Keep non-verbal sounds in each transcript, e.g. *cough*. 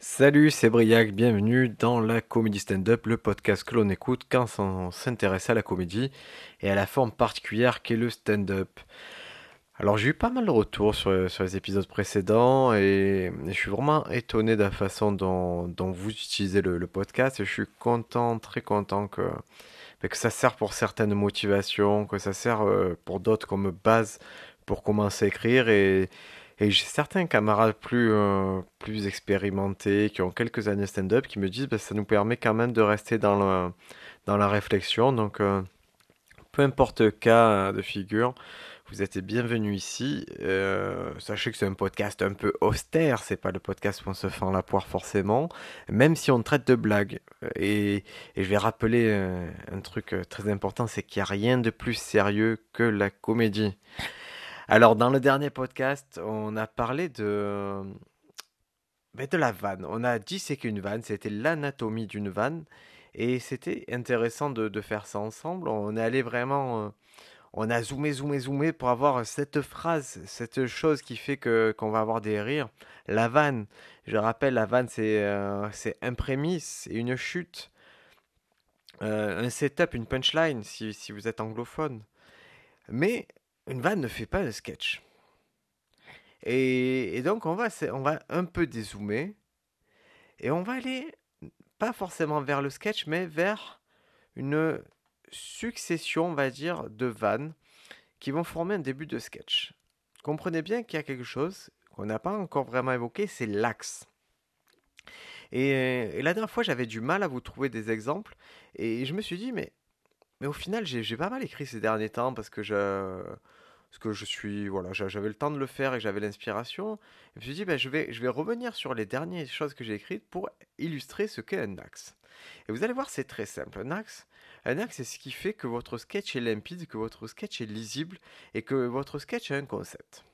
Salut, c'est Briac, bienvenue dans la comédie stand-up, le podcast que l'on écoute quand on s'intéresse à la comédie et à la forme particulière qu'est le stand-up. Alors j'ai eu pas mal de retours sur, les épisodes précédents et, je suis vraiment étonné de la façon dont, vous utilisez le, podcast et je suis content, très content que, que ça sert pour certaines motivations, que ça sert euh, pour d'autres comme base pour commencer à écrire et et j'ai certains camarades plus, euh, plus expérimentés, qui ont quelques années stand-up, qui me disent bah, ça nous permet quand même de rester dans, le, dans la réflexion. Donc, euh, peu importe le cas de figure, vous êtes bienvenus ici. Euh, sachez que c'est un podcast un peu austère, c'est pas le podcast où on se fend la poire forcément, même si on traite de blagues. Et, et je vais rappeler un truc très important, c'est qu'il n'y a rien de plus sérieux que la comédie. Alors, dans le dernier podcast, on a parlé de, ben, de la vanne. On a dit c'est qu'une vanne, c'était l'anatomie d'une vanne. Et c'était intéressant de, faire ça ensemble. On est allé vraiment. Euh, on a zoomé, zoomé, zoomé pour avoir cette phrase, cette chose qui fait que qu'on va avoir des rires. La vanne. Je rappelle, la vanne, c'est euh, un prémisse, une chute, euh, un setup, une punchline, si, si vous êtes anglophone. Mais une vanne ne fait pas un sketch. Et, donc on va, on va un peu dézoomer et on va aller pas forcément vers le sketch, mais vers une succession, on va dire, de vannes qui vont former un début de sketch. Comprenez bien qu'il y a quelque chose qu'on n'a pas encore vraiment évoqué, c'est l'axe. Et, la dernière fois, j'avais du mal à vous trouver des exemples, et je me suis dit, mais, mais au final, j'ai pas mal écrit ces derniers temps parce que je, parce que je suis voilà j'avais le temps de le faire et j'avais l'inspiration. Je me suis dit ben, je vais je vais revenir sur les dernières choses que j'ai écrites pour illustrer ce qu'est un axe. Et vous allez voir c'est très simple. Un axe un axe c'est ce qui fait que votre sketch est limpide que votre sketch est lisible et que votre sketch a un concept.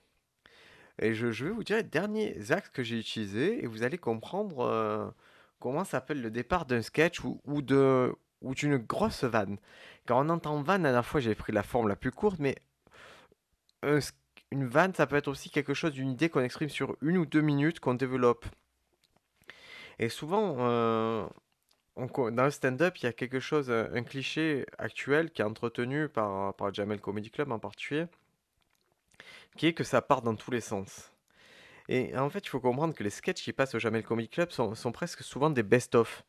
Et je, vais vous dire les derniers axes que j'ai utilisés et vous allez comprendre euh, comment s'appelle le départ d'un sketch ou, ou de ou d'une grosse vanne. Quand on entend vanne, à la fois j'ai pris la forme la plus courte, mais une vanne, ça peut être aussi quelque chose d'une idée qu'on exprime sur une ou deux minutes, qu'on développe. Et souvent, euh, dans le stand-up, il y a quelque chose, un cliché actuel qui est entretenu par, par Jamel Comedy Club en particulier, qui est que ça part dans tous les sens. Et en fait, il faut comprendre que les sketchs qui passent au Jamel Comedy Club sont, sont presque souvent des best-of.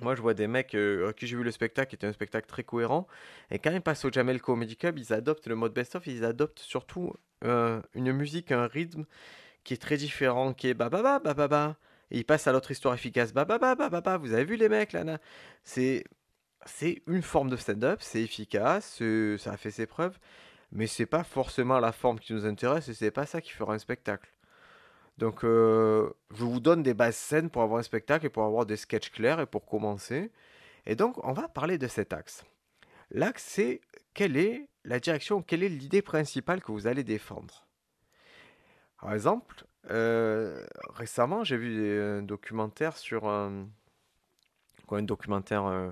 Moi, je vois des mecs euh, qui j'ai vu le spectacle, qui était un spectacle très cohérent. Et quand ils passent au Jamel Comedy Club, ils adoptent le mode best-of. Ils adoptent surtout euh, une musique, un rythme qui est très différent, qui est bababa, bababa. Et ils passent à l'autre histoire efficace, bababa, bababa. Vous avez vu les mecs là, C'est c'est une forme de stand-up, c'est efficace, ça a fait ses preuves, mais c'est pas forcément la forme qui nous intéresse et c'est pas ça qui fera un spectacle. Donc, euh, je vous donne des bases scènes pour avoir un spectacle et pour avoir des sketchs clairs et pour commencer. Et donc, on va parler de cet axe. L'axe, c'est quelle est la direction, quelle est l'idée principale que vous allez défendre. Par exemple, euh, récemment, j'ai vu un documentaire sur un. Quoi, un documentaire. Euh,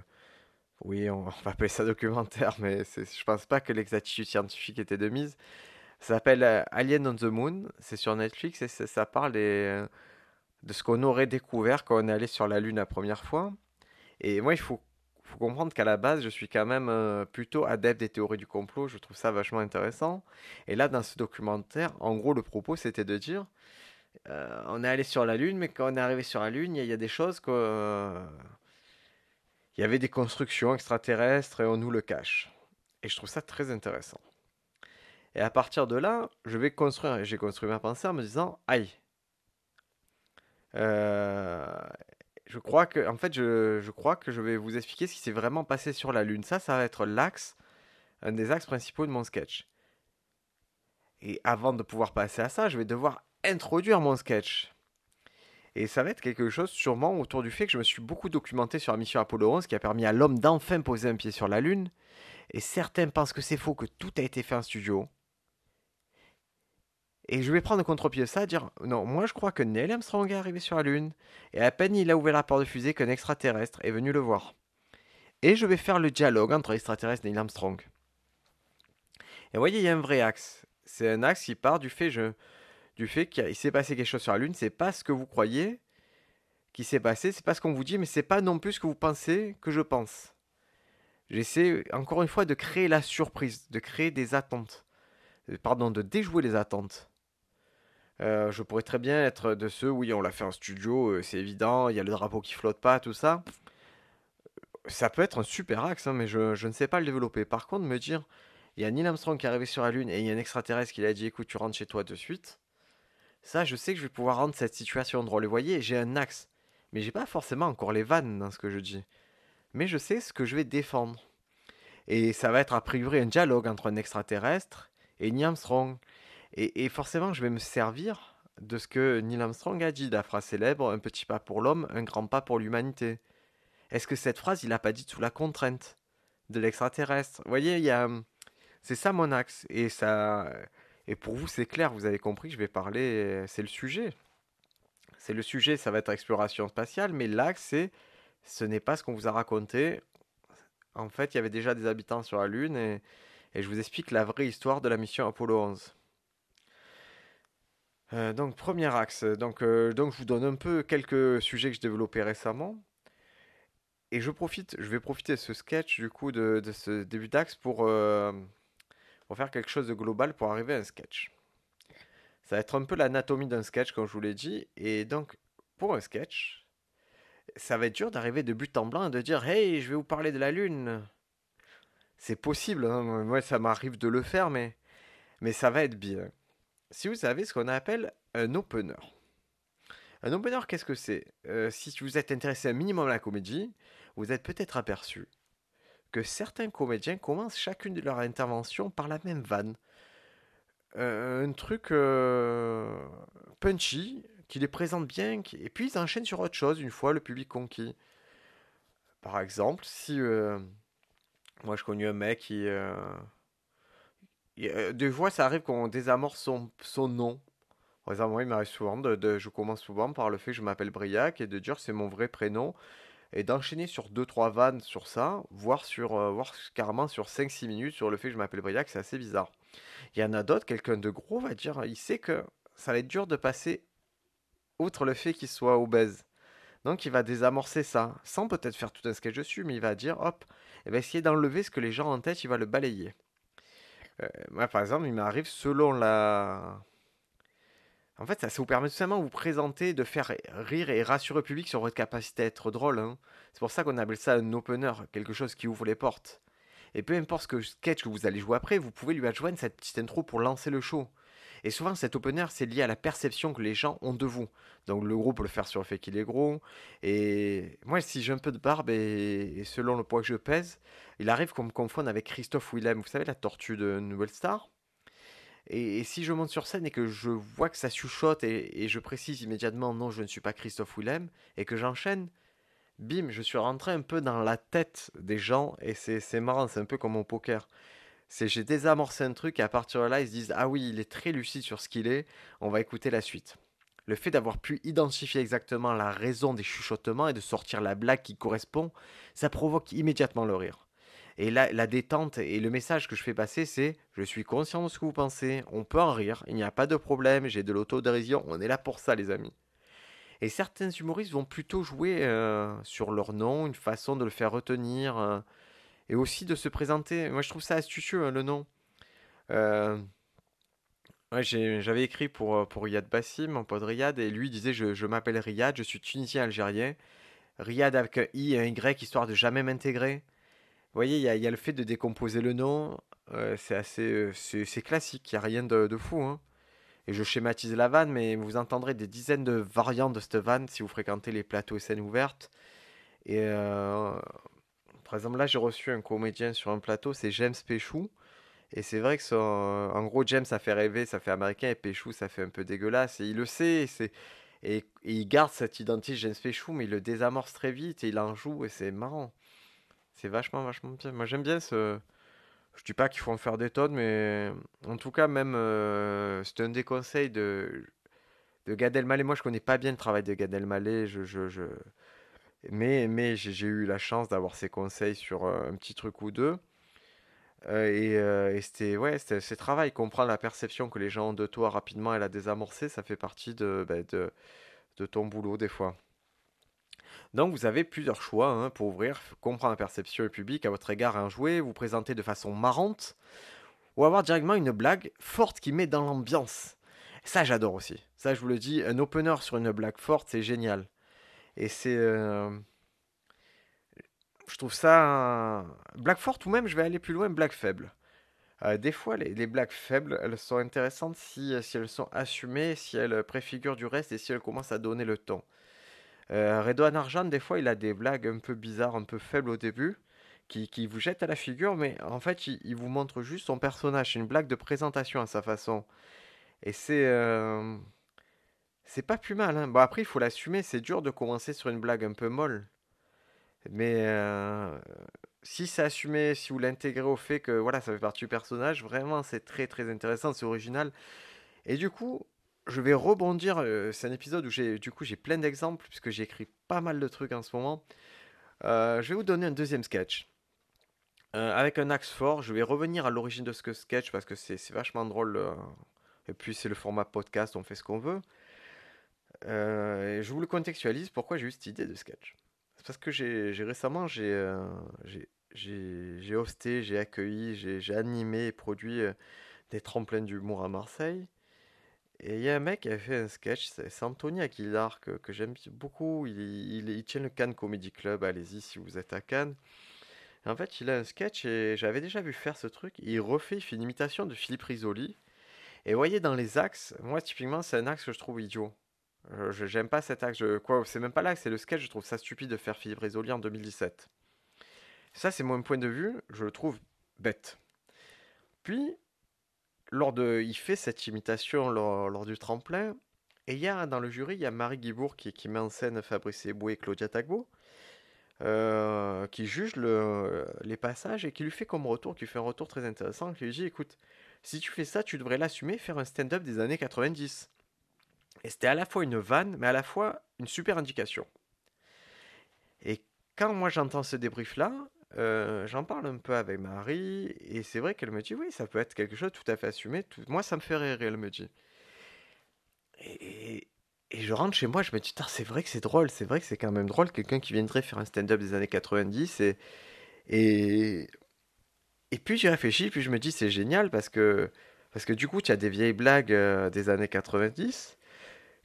oui, on *laughs* va appeler ça documentaire, mais je pense pas que l'exactitude scientifique était de mise. Ça s'appelle euh, Alien on the Moon. C'est sur Netflix et ça parle de ce qu'on aurait découvert quand on est allé sur la Lune la première fois. Et moi, il faut, comprendre qu'à la base, je suis quand même euh, plutôt adepte des théories du complot. Je trouve ça vachement intéressant. Et là, dans ce documentaire, en gros, le propos, c'était de dire euh, on est allé sur la Lune, mais quand on est arrivé sur la Lune, il y, a des choses que. il y avait des constructions extraterrestres et on nous le cache. Et je trouve ça très intéressant. Et à partir de là, je vais construire, j'ai construit ma pensée en me disant, aïe, euh, je crois que, en fait, je, je, crois que je vais vous expliquer ce qui s'est vraiment passé sur la Lune. Ça, ça va être l'axe, un des axes principaux de mon sketch. Et avant de pouvoir passer à ça, je vais devoir introduire mon sketch. Et ça va être quelque chose sûrement autour du fait que je me suis beaucoup documenté sur la mission Apollo 11 qui a permis à l'homme d'enfin poser un pied sur la Lune. Et certains pensent que c'est faux, que tout a été fait en studio. Et je vais prendre contre-pied ça, dire non, moi je crois que Neil Armstrong est arrivé sur la Lune, et à peine il a ouvert la porte de fusée qu'un extraterrestre est venu le voir. Et je vais faire le dialogue entre l'extraterrestre et Neil Armstrong. Et vous voyez, il y a un vrai axe. C'est un axe qui part du fait, du fait qu'il s'est passé quelque chose sur la Lune. C'est pas ce que vous croyez, qui s'est passé, c'est pas ce qu'on vous dit, mais c'est pas non plus ce que vous pensez que je pense. J'essaie encore une fois de créer la surprise, de créer des attentes. Pardon, de déjouer les attentes. Euh, je pourrais très bien être de ceux, oui, on l'a fait en studio, euh, c'est évident, il y a le drapeau qui flotte pas, tout ça. Ça peut être un super axe, hein, mais je, ne sais pas le développer. Par contre, me dire, il y a Neil Armstrong qui est arrivé sur la Lune et il y a un extraterrestre qui lui a dit, écoute, tu rentres chez toi de suite. Ça, je sais que je vais pouvoir rendre cette situation drôle. Vous voyez, j'ai un axe, mais j'ai pas forcément encore les vannes dans ce que je dis. Mais je sais ce que je vais défendre. Et ça va être a priori un dialogue entre un extraterrestre et Neil Armstrong. Et, forcément, je vais me servir de ce que Neil Armstrong a dit, la phrase célèbre Un petit pas pour l'homme, un grand pas pour l'humanité. Est-ce que cette phrase, il n'a pas dit sous la contrainte de l'extraterrestre? Vous voyez, a. C'est ça mon axe. Et, ça... et pour vous, c'est clair, vous avez compris, je vais parler. C'est le sujet. C'est le sujet, ça va être exploration spatiale, mais l'axe, c'est. Ce n'est pas ce qu'on vous a raconté. En fait, il y avait déjà des habitants sur la Lune et et je vous explique la vraie histoire de la mission Apollo 11. Euh, donc premier axe, donc, euh, donc je vous donne un peu quelques sujets que j'ai développés récemment. Et je profite, je vais profiter de ce sketch du coup de, ce début d'axe pour, euh, pour faire quelque chose de global pour arriver à un sketch. Ça va être un peu l'anatomie d'un sketch comme je vous l'ai dit. Et donc pour un sketch, ça va être dur d'arriver de but en blanc et de dire Hey, je vais vous parler de la Lune c'est possible, hein. moi ça m'arrive de le faire, mais, mais ça va être bien. Si vous savez ce qu'on appelle un opener. Un opener, qu'est-ce que c'est? Euh, Si vous êtes intéressé un minimum à la comédie, vous êtes peut-être aperçu que certains comédiens commencent chacune de leurs interventions par la même vanne. Euh, un truc euh, punchy, qui les présente bien, et puis ils enchaînent sur autre chose une fois le public conquis. Par exemple, si moi, je connais un mec qui. Euh... des fois, ça arrive qu'on désamorce son, nom. Moi, il m'arrive souvent de, Je commence souvent par le fait que je m'appelle Briac et de dire c'est mon vrai prénom. Et d'enchaîner sur 2-3 vannes sur ça, voire, sur, voire carrément sur 5-6 minutes sur le fait que je m'appelle Briac, c'est assez bizarre. Il y en a d'autres, quelqu'un de gros va dire il sait que ça va être dur de passer outre le fait qu'il soit obèse. Donc il va désamorcer ça, sans peut-être faire tout un sketch dessus, mais il va dire hop, il va essayer d'enlever ce que les gens ont en tête, il va le balayer. Euh, moi, par exemple, il m'arrive selon la. En fait, ça, vous permet tout simplement de vous présenter, de faire rire et rassurer le public sur votre capacité à être drôle. Hein. C'est pour ça qu'on appelle ça un opener, quelque chose qui ouvre les portes. Et peu importe ce que sketch que vous allez jouer après, vous pouvez lui adjoindre cette petite intro pour lancer le show. Et souvent, cet opener, c'est lié à la perception que les gens ont de vous. Donc, le gros peut le faire sur le fait qu'il est gros. Et moi, si j'ai un peu de barbe et, selon le poids que je pèse, il arrive qu'on me confonde avec Christophe Willem, vous savez, la tortue de Nouvelle Star. Et, si je monte sur scène et que je vois que ça chuchote et, je précise immédiatement non, je ne suis pas Christophe Willem, et que j'enchaîne, bim, je suis rentré un peu dans la tête des gens et c'est marrant, c'est un peu comme mon poker. C'est j'ai désamorcé un truc et à partir de là, ils se disent Ah oui, il est très lucide sur ce qu'il est, on va écouter la suite. Le fait d'avoir pu identifier exactement la raison des chuchotements et de sortir la blague qui correspond, ça provoque immédiatement le rire. Et là, la détente et le message que je fais passer, c'est Je suis conscient de ce que vous pensez, on peut en rire, il n'y a pas de problème, j'ai de l'autodérision, on est là pour ça, les amis. Et certains humoristes vont plutôt jouer sur leur nom, une façon de le faire retenir. Et aussi de se présenter. Moi, je trouve ça astucieux, hein, le nom. Euh, j'avais écrit pour, euh, pour Riyad Bassim, mon pote Riyad, et lui disait Je, je m'appelle Riyad, je suis tunisien algérien. Riyad avec un I et un Y, histoire de jamais m'intégrer. Vous voyez, il y, y a, le fait de décomposer le nom. Euh, c'est assez c'est classique, il n'y a rien de, de fou. Hein. Et je schématise la vanne, mais vous entendrez des dizaines de variantes de cette vanne si vous fréquentez les plateaux et scènes ouvertes. Et par exemple, là, j'ai reçu un comédien sur un plateau, c'est James Péchou. Et c'est vrai que ça, en gros, James, ça fait rêver, ça fait américain, et Péchou, ça fait un peu dégueulasse. Et il le sait, et, il garde cette identité James Péchou, mais il le désamorce très vite, et il en joue, et c'est marrant. C'est vachement, vachement bien. Moi, j'aime bien ce. Je dis pas qu'il faut en faire des tonnes, mais en tout cas, même, euh, c'est un des conseils de, de Gad Elmaleh. Moi, je connais pas bien le travail de Gad Elmaleh. je mais, j'ai eu la chance d'avoir ses conseils sur euh, un petit truc ou deux. Euh, et, euh, et c'était ouais, ce travail, comprendre la perception que les gens ont de toi rapidement et la désamorcer, ça fait partie de, ben, de, de ton boulot des fois. Donc vous avez plusieurs choix hein, pour ouvrir, comprendre la perception du public à votre égard un jouet, vous présenter de façon marrante, ou avoir directement une blague forte qui met dans l'ambiance. Ça j'adore aussi. Ça je vous le dis, un opener sur une blague forte, c'est génial. Et c'est... Euh, je trouve ça... Blague forte ou même je vais aller plus loin, blague faible. Euh, des fois, les, blagues faibles, elles sont intéressantes si, si, elles sont assumées, si elles préfigurent du reste et si elles commencent à donner le ton. Euh, Redouane Arjan, des fois, il a des blagues un peu bizarres, un peu faibles au début, qui, vous jettent à la figure, mais en fait, il, vous montre juste son personnage. C'est une blague de présentation à sa façon. Et c'est. Euh, c'est pas plus mal. Hein. Bon, après, il faut l'assumer. C'est dur de commencer sur une blague un peu molle. Mais euh, si c'est assumé, si vous l'intégrez au fait que voilà, ça fait partie du personnage, vraiment, c'est très très intéressant, c'est original. Et du coup, je vais rebondir. Euh, c'est un épisode où j'ai, du coup, j'ai plein d'exemples puisque j'ai écrit pas mal de trucs en ce moment. Euh, je vais vous donner un deuxième sketch. Avec un axe fort, je vais revenir à l'origine de ce sketch parce que c'est, vachement drôle. et puis c'est le format podcast, on fait ce qu'on veut. Et je vous le contextualise pourquoi j'ai eu cette idée de sketch. C'est parce que j'ai, récemment j'ai, j'ai, hosté, j'ai accueilli, j'ai, animé et produit des tremplins d'humour à Marseille. Et il y a un mec qui a fait un sketch, c'est Anthony Aguilar, que, j'aime beaucoup. Il, il, tient le Cannes Comedy Club, allez-y si vous êtes à Cannes. en fait, il a un sketch et j'avais déjà vu faire ce truc. Il refait, il fait une imitation de Philippe Risoli. Et vous voyez, dans les axes, moi typiquement, c'est un axe que je trouve idiot. Je J'aime pas cet axe. Je, c'est même pas l'axe, c'est le sketch. Je trouve ça stupide de faire Philippe Risoli en 2017. Ça, c'est mon point de vue. Je le trouve bête. Puis, lors de, il fait cette imitation lors, du tremplin. Et il y a dans le jury, il y a Marie Guibourg qui, met en scène Fabrice Eboué et Claudia Tagbo, euh, qui juge le, les passages et qui lui fait comme retour, qui fait un retour très intéressant, qui lui dit écoute, si tu fais ça, tu devrais l'assumer, faire un stand-up des années 90. Et c'était à la fois une vanne, mais à la fois une super indication. Et quand moi j'entends ce débrief-là, euh, j'en parle un peu avec Marie, et c'est vrai qu'elle me dit oui, ça peut être quelque chose tout à fait assumé. Moi, ça me fait rire, elle me dit. Et, je rentre chez moi, je me dis, c'est vrai que c'est drôle, c'est vrai que c'est quand même drôle, quelqu'un qui viendrait faire un stand-up des années 90. Et, et, et puis j'y réfléchis, puis je me dis, c'est génial parce que, parce que du coup, tu as des vieilles blagues euh, des années 90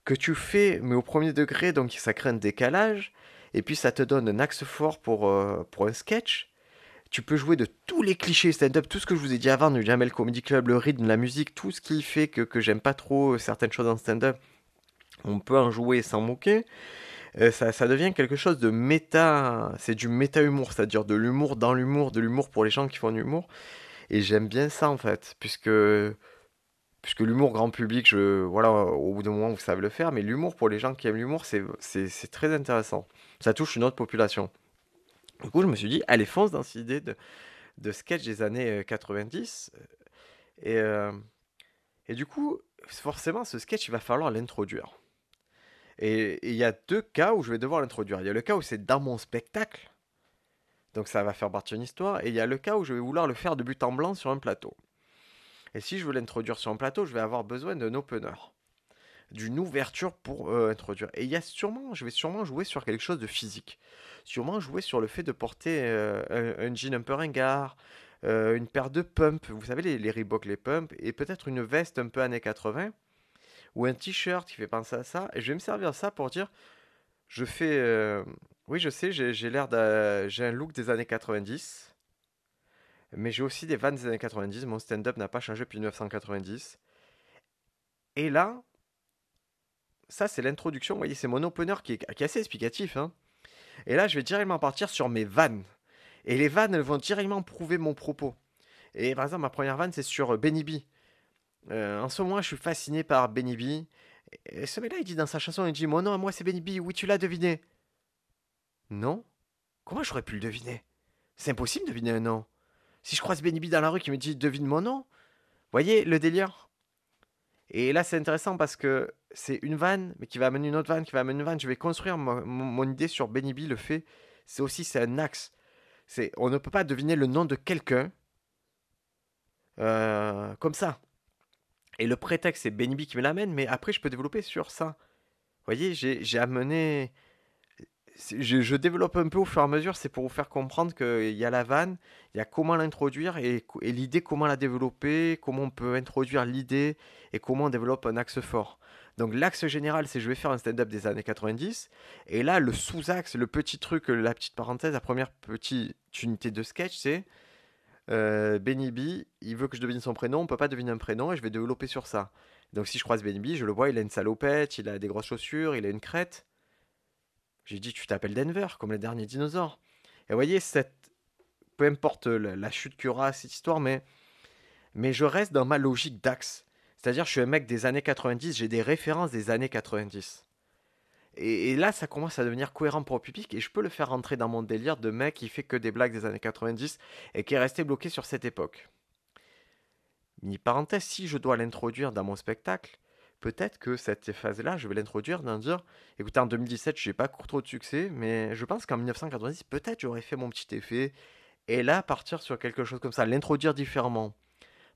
que tu fais, mais au premier degré, donc ça crée un décalage et puis ça te donne un axe fort pour, euh, pour un sketch. Tu peux jouer de tous les clichés stand-up, tout ce que je vous ai dit avant, du Jamel Comedy Club, le rythme, la musique, tout ce qui fait que, que j'aime pas trop certaines choses en stand-up. On peut en jouer sans moquer. Euh, ça, ça, devient quelque chose de méta, c'est du méta-humour, c'est-à-dire de l'humour dans l'humour, de l'humour pour les gens qui font de l'humour. Et j'aime bien ça en fait, puisque puisque l'humour grand public, voilà, au bout d'un moment, vous savez le faire, mais l'humour pour les gens qui aiment l'humour, c'est très intéressant. Ça touche une autre population. Du coup, je me suis dit, allez, fonce dans cette idée de, sketch des années 90. Euh, et, euh, et du coup, forcément, ce sketch, il va falloir l'introduire. Et il y a deux cas où je vais devoir l'introduire. Il y a le cas où c'est dans mon spectacle, donc ça va faire partie d'une histoire, et il y a le cas où je vais vouloir le faire de but en blanc sur un plateau. Et si je veux l'introduire sur un plateau, je vais avoir besoin d'un opener, d'une ouverture pour euh, introduire. Et il y a sûrement, je vais sûrement jouer sur quelque chose de physique. Sûrement jouer sur le fait de porter euh, un, jean un peu ringard, euh, une paire de pumps, vous savez les, les les pumps, et peut-être une veste un peu années 80, ou un t-shirt qui fait penser à ça. Et je vais me servir ça pour dire, je fais, oui je sais, j'ai l'air j'ai un look des années 90 mais j'ai aussi des vannes des années 90. Mon stand-up n'a pas changé depuis 1990. Et là, ça c'est l'introduction. Vous voyez, c'est mon opener qui est, assez explicatif. Hein. Et là, je vais directement partir sur mes vannes. Et les vannes, elles vont directement prouver mon propos. Et par exemple, ma première vanne, c'est sur Benny B. Euh, en ce moment, je suis fasciné par Benny B. Et ce mec-là, il dit dans sa chanson, il dit Mon nom, moi, c'est Benny B. Oui, tu l'as deviné. Non Comment j'aurais pu le deviner? C'est impossible de deviner un nom. Si je croise Benny dans la rue qui me dit devine mon nom, voyez le délire Et là, c'est intéressant parce que c'est une vanne, mais qui va amener une autre vanne, qui va amener une vanne. Je vais construire mon, idée sur Benny le fait. C'est aussi c'est un axe. C'est on ne peut pas deviner le nom de quelqu'un euh, comme ça. Et le prétexte, c'est Benny qui me l'amène, mais après, je peux développer sur ça. Vous voyez, j'ai amené je, développe un peu au fur et à mesure, c'est pour vous faire comprendre qu'il y a la vanne, il y a comment l'introduire et, et l'idée, comment la développer, comment on peut introduire l'idée et comment on développe un axe fort. Donc l'axe général, c'est je vais faire un stand-up des années 90. Et là, le sous-axe, le petit truc, la petite parenthèse, la première petite unité de sketch, c'est euh, Benny B, il veut que je devine son prénom, on peut pas deviner un prénom et je vais développer sur ça. Donc si je croise Benny B, je le vois, il a une salopette, il a des grosses chaussures, il a une crête. J'ai dit, tu t'appelles Denver, comme les derniers dinosaures. Et vous voyez, cette... peu importe la, chute qu'il y aura, cette histoire, mais... mais je reste dans ma logique d'axe. C'est-à-dire, je suis un mec des années 90, j'ai des références des années 90. Et, là, ça commence à devenir cohérent pour le public, et je peux le faire rentrer dans mon délire de mec qui fait que des blagues des années 90 et qui est resté bloqué sur cette époque. Mini parenthèse, si je dois l'introduire dans mon spectacle, peut-être que cette phase-là, je vais l'introduire dans dire écoutez, en 2017, je n'ai pas court trop de succès, mais je pense qu'en 1990, peut-être j'aurais fait mon petit effet, et là, partir sur quelque chose comme ça, l'introduire différemment.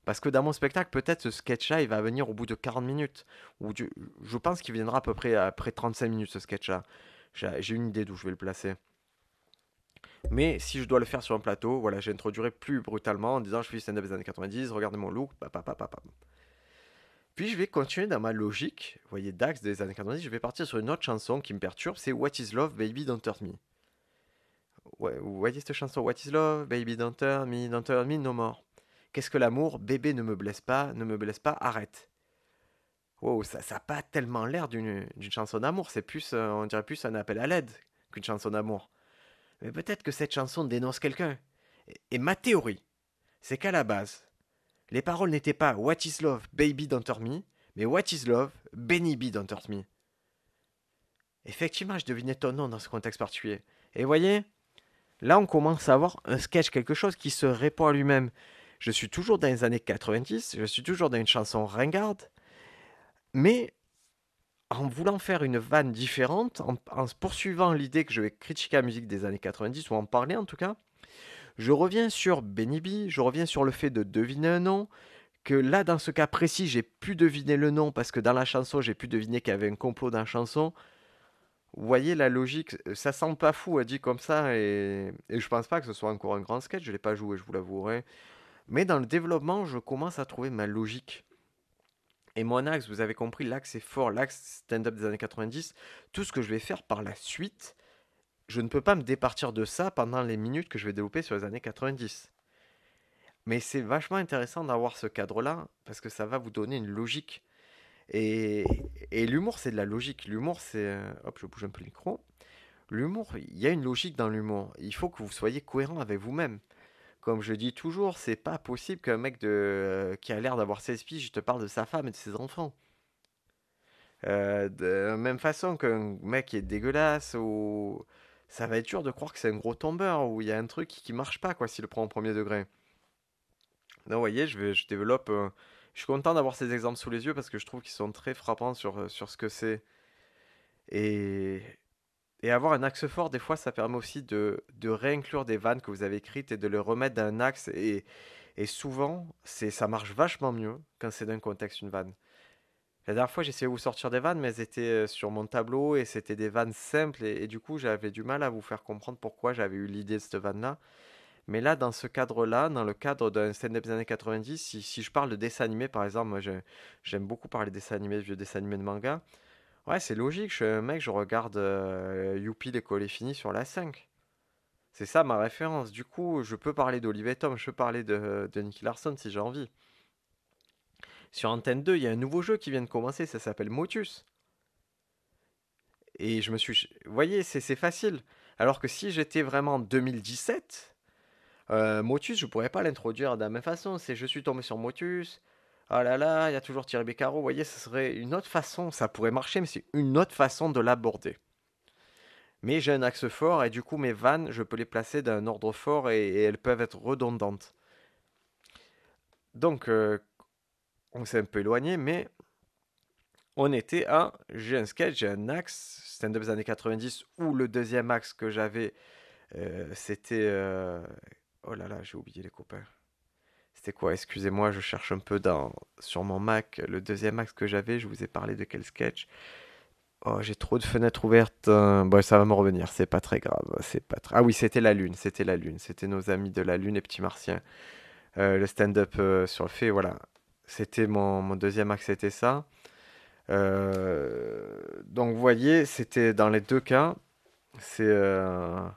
Parce que dans mon spectacle, peut-être ce sketch-là, il va venir au bout de 40 minutes. Ou je pense qu'il viendra à peu près après 35 minutes, ce sketch-là. J'ai une idée d'où je vais le placer. Mais si je dois le faire sur un plateau, voilà, j'introduirai plus brutalement en disant je suis stand-up des années 90, regardez mon look, papa, Puis je vais continuer dans ma logique, vous voyez, Dax des années 90, je vais partir sur une autre chanson qui me perturbe, c'est What is Love, Baby Don't Hurt Me. Ouais, vous voyez cette chanson What is Love, Baby Don't Hurt Me, Don't Hurt Me, No More. Qu'est-ce que l'amour Bébé ne me blesse pas, ne me blesse pas, arrête. Wow, ça n'a pas tellement l'air d'une chanson d'amour, c'est plus, euh, on dirait plus un appel à l'aide qu'une chanson d'amour. Mais peut-être que cette chanson dénonce quelqu'un. Et, ma théorie, c'est qu'à la base, les paroles n'étaient pas What is love, baby don't hurt me, mais What is love, Benny B don't hurt me. Effectivement, je devinais ton nom dans ce contexte particulier. Et voyez, là on commence à avoir un sketch, quelque chose qui se répond à lui-même je suis toujours dans les années 90, je suis toujours dans une chanson ringarde, mais en voulant faire une vanne différente, en, poursuivant l'idée que je vais critiquer la musique des années 90, ou en parler en tout cas, je reviens sur Benny B, je reviens sur le fait de deviner un nom, que là, dans ce cas précis, j'ai pu deviner le nom parce que dans la chanson, j'ai pu deviner qu'il y avait un complot dans la chanson. Vous voyez la logique, ça sent pas fou, dit comme ça, et, et je pense pas que ce soit encore un grand sketch, je l'ai pas joué, je vous l'avouerai. Mais dans le développement, je commence à trouver ma logique. Et mon axe, vous avez compris, l'axe est fort, l'axe stand-up des années 90. Tout ce que je vais faire par la suite, je ne peux pas me départir de ça pendant les minutes que je vais développer sur les années 90. Mais c'est vachement intéressant d'avoir ce cadre-là, parce que ça va vous donner une logique. Et, et l'humour, c'est de la logique. L'humour, c'est... Euh, hop, je bouge un peu le micro. L'humour, il y a une logique dans l'humour. Il faut que vous soyez cohérent avec vous-même comme je dis toujours, c'est pas possible qu'un mec de, euh, qui a l'air d'avoir 16 piges te parle de sa femme et de ses enfants. Euh, de la même façon qu'un mec qui est dégueulasse ou ça va être dur de croire que c'est un gros tombeur ou il y a un truc qui, marche pas quoi s'il le prend au premier degré. Donc vous voyez, je, développe. Euh, je suis content d'avoir ces exemples sous les yeux parce que je trouve qu'ils sont très frappants sur, sur ce que c'est. Et, et avoir un axe fort, des fois, ça permet aussi de, de réinclure des vannes que vous avez écrites et de les remettre dans un axe. Et, et souvent, c'est, ça marche vachement mieux quand c'est d'un contexte une vanne. La dernière fois, j'essayais de vous sortir des vannes, mais elles étaient euh, sur mon tableau et c'était des vannes simples. Et, du coup, j'avais du mal à vous faire comprendre pourquoi j'avais eu l'idée de cette vanne-là. Mais là, dans ce cadre-là, dans le cadre d'un stand-up des années 90, si, si, je parle de dessin animé, par exemple, moi j'aime beaucoup parler de dessin animé, de vieux dessins animés de manga. Ouais, c'est logique, je suis un mec, je regarde euh, Youpi l'école est finie sur la 5. C'est ça ma référence. Du coup, je peux parler d'Olivier Tom, je peux parler de Nicky Larson si j'ai envie. Sur Antenne 2, il y a un nouveau jeu qui vient de commencer, ça s'appelle Motus. Et je me suis. Vous voyez, c'est facile. Alors que si j'étais vraiment en 2017, euh, Motus, je pourrais pas l'introduire de la même façon. C'est je suis tombé sur Motus, ah là là, il y a toujours Thierry Beccaro. Vous voyez, ce serait une autre façon, ça pourrait marcher, mais c'est une autre façon de l'aborder. Mais j'ai un axe fort et du coup, mes vannes, je peux les placer d'un ordre fort et, elles peuvent être redondantes. Donc, euh, on s'est un peu éloigné, mais on était à. J'ai un sketch, j'ai un axe, stand-up des années 90, où le deuxième axe que j'avais, euh, c'était. Euh, oh là là, j'ai oublié les copains. C'était quoi? Excusez-moi, je cherche un peu dans, sur mon Mac le deuxième axe que j'avais. Je vous ai parlé de quel sketch? Oh, j'ai trop de fenêtres ouvertes. euh, Bon, ça va me revenir, c'est pas très grave. C'est pas. Ah oui, c'était la Lune, c'était la Lune. C'était nos amis de la Lune, les petits martiens. Euh, le stand-up euh, sur le fait, voilà. C'était mon, deuxième axe, c'était ça. Euh, donc, vous voyez, c'était dans les deux cas. Euh,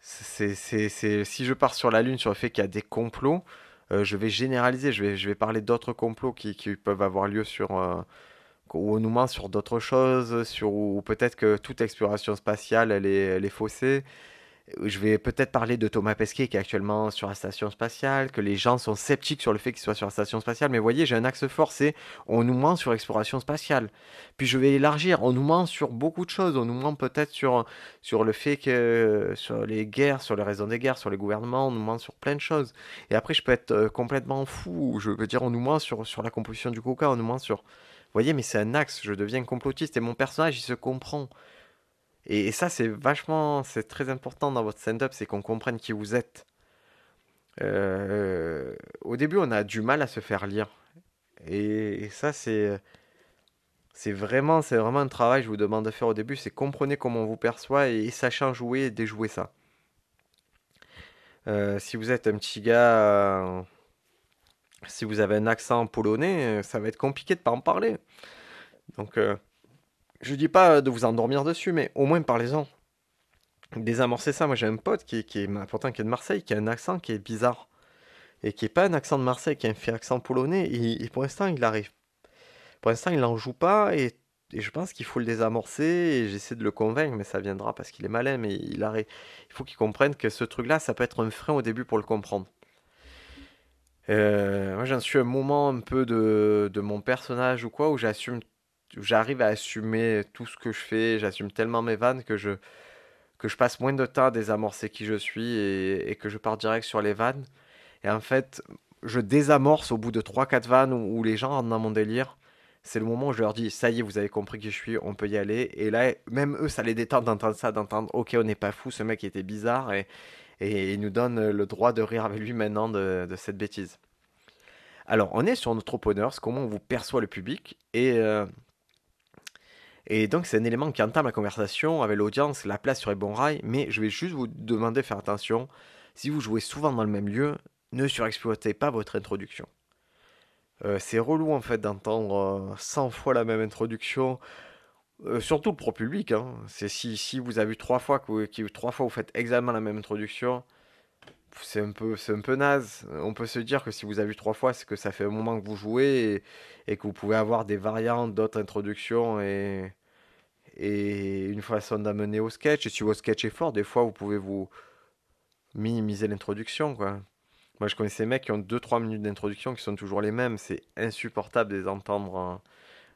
si je pars sur la Lune, sur le fait qu'il y a des complots, euh, je vais généraliser. Je vais, parler d'autres complots qui, qui peuvent avoir lieu sur, où on nous sur d'autres choses, sur ou peut-être que toute exploration spatiale elle est, elle est faussée. Je vais peut-être parler de Thomas Pesquet qui est actuellement sur la station spatiale, que les gens sont sceptiques sur le fait qu'il soit sur la station spatiale. Mais voyez, j'ai un axe fort, c'est on nous ment sur l'exploration spatiale. Puis je vais élargir, on nous ment sur beaucoup de choses. On nous ment peut-être sur, sur le fait que sur les guerres, sur les raisons des guerres, sur les gouvernements, on nous ment sur plein de choses. Et après, je peux être euh, complètement fou. Je veux dire, on nous ment sur, sur la composition du coca, on nous ment sur vous voyez, mais c'est un axe, je deviens complotiste et mon personnage, il se comprend. Et, ça, c'est vachement, c'est très important dans votre stand-up, c'est qu'on comprenne qui vous êtes. Euh, au début, on a du mal à se faire lire. Et, ça, c'est, vraiment, c'est vraiment un travail que je vous demande de faire au début, c'est comprenez comment on vous perçoit et, et sachant jouer et déjouer ça. Euh, si vous êtes un petit gars, euh, si vous avez un accent polonais, ça va être compliqué de pas en parler. Donc, je dis pas de vous endormir dessus, mais au moins parlez-en. Désamorcer ça. Moi, j'ai un pote qui, qui est pourtant qui est de Marseille, qui a un accent qui est bizarre et qui est pas un accent de Marseille, qui a un fait accent polonais. Et, pour l'instant, il arrive. Pour l'instant, il n'en joue pas et, je pense qu'il faut le désamorcer. Et j'essaie de le convaincre, mais ça viendra parce qu'il est malin. Mais il arrive. Il faut qu'il comprenne que ce truc-là, ça peut être un frein au début pour le comprendre. Euh, moi, j'en suis un moment un peu de, de mon personnage ou quoi, où j'assume, j'arrive à assumer tout ce que je fais. J'assume tellement mes vannes que je que je passe moins de temps à désamorcer qui je suis et, que je pars direct sur les vannes. Et en fait, je désamorce au bout de trois quatre vannes où, les gens rentrent dans mon délire. C'est le moment où je leur dis, ça y est, vous avez compris qui je suis, on peut y aller. Et là, même eux, ça les détend d'entendre ça, d'entendre, ok, on n'est pas fou, ce mec était bizarre, et, et il nous donne le droit de rire avec lui maintenant de, cette bêtise. Alors, on est sur notre openers, comment on vous perçoit le public, et, euh, et donc c'est un élément qui entame la conversation avec l'audience, la place sur les bons rails, mais je vais juste vous demander de faire attention. Si vous jouez souvent dans le même lieu, ne surexploitez pas votre introduction. Euh, c'est relou en fait d'entendre euh, 100 fois la même introduction, euh, surtout pour le public. Hein. C'est si, vous avez vu trois fois que trois fois vous faites exactement la même introduction, c'est un peu, c'est un peu naze. On peut se dire que si vous avez vu trois fois, c'est que ça fait un moment que vous jouez et, et que vous pouvez avoir des variantes d'autres introductions et, et une façon d'amener au sketch. Et si votre sketch est fort, des fois vous pouvez vous minimiser l'introduction, quoi. Moi, je connais ces mecs qui ont deux trois minutes d'introduction qui sont toujours les mêmes. C'est insupportable de les entendre hein,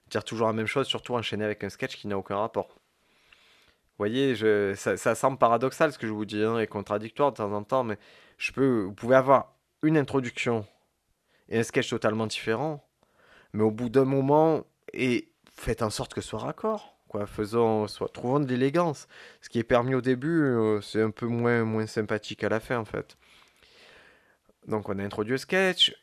dire toujours la même chose, surtout enchaîner avec un sketch qui n'a aucun rapport. Vous voyez, ça semble paradoxal ce que je vous dis, hein, et contradictoire de temps en temps, mais je peux, vous pouvez avoir une introduction et un sketch totalement différent, mais au bout d'un moment, et faites en sorte que ce soit raccord. Soit, trouvons de l'élégance. Ce qui est permis au début, euh, c'est un peu moins, moins sympathique à la fin, en fait. Donc, on a introduit le sketch,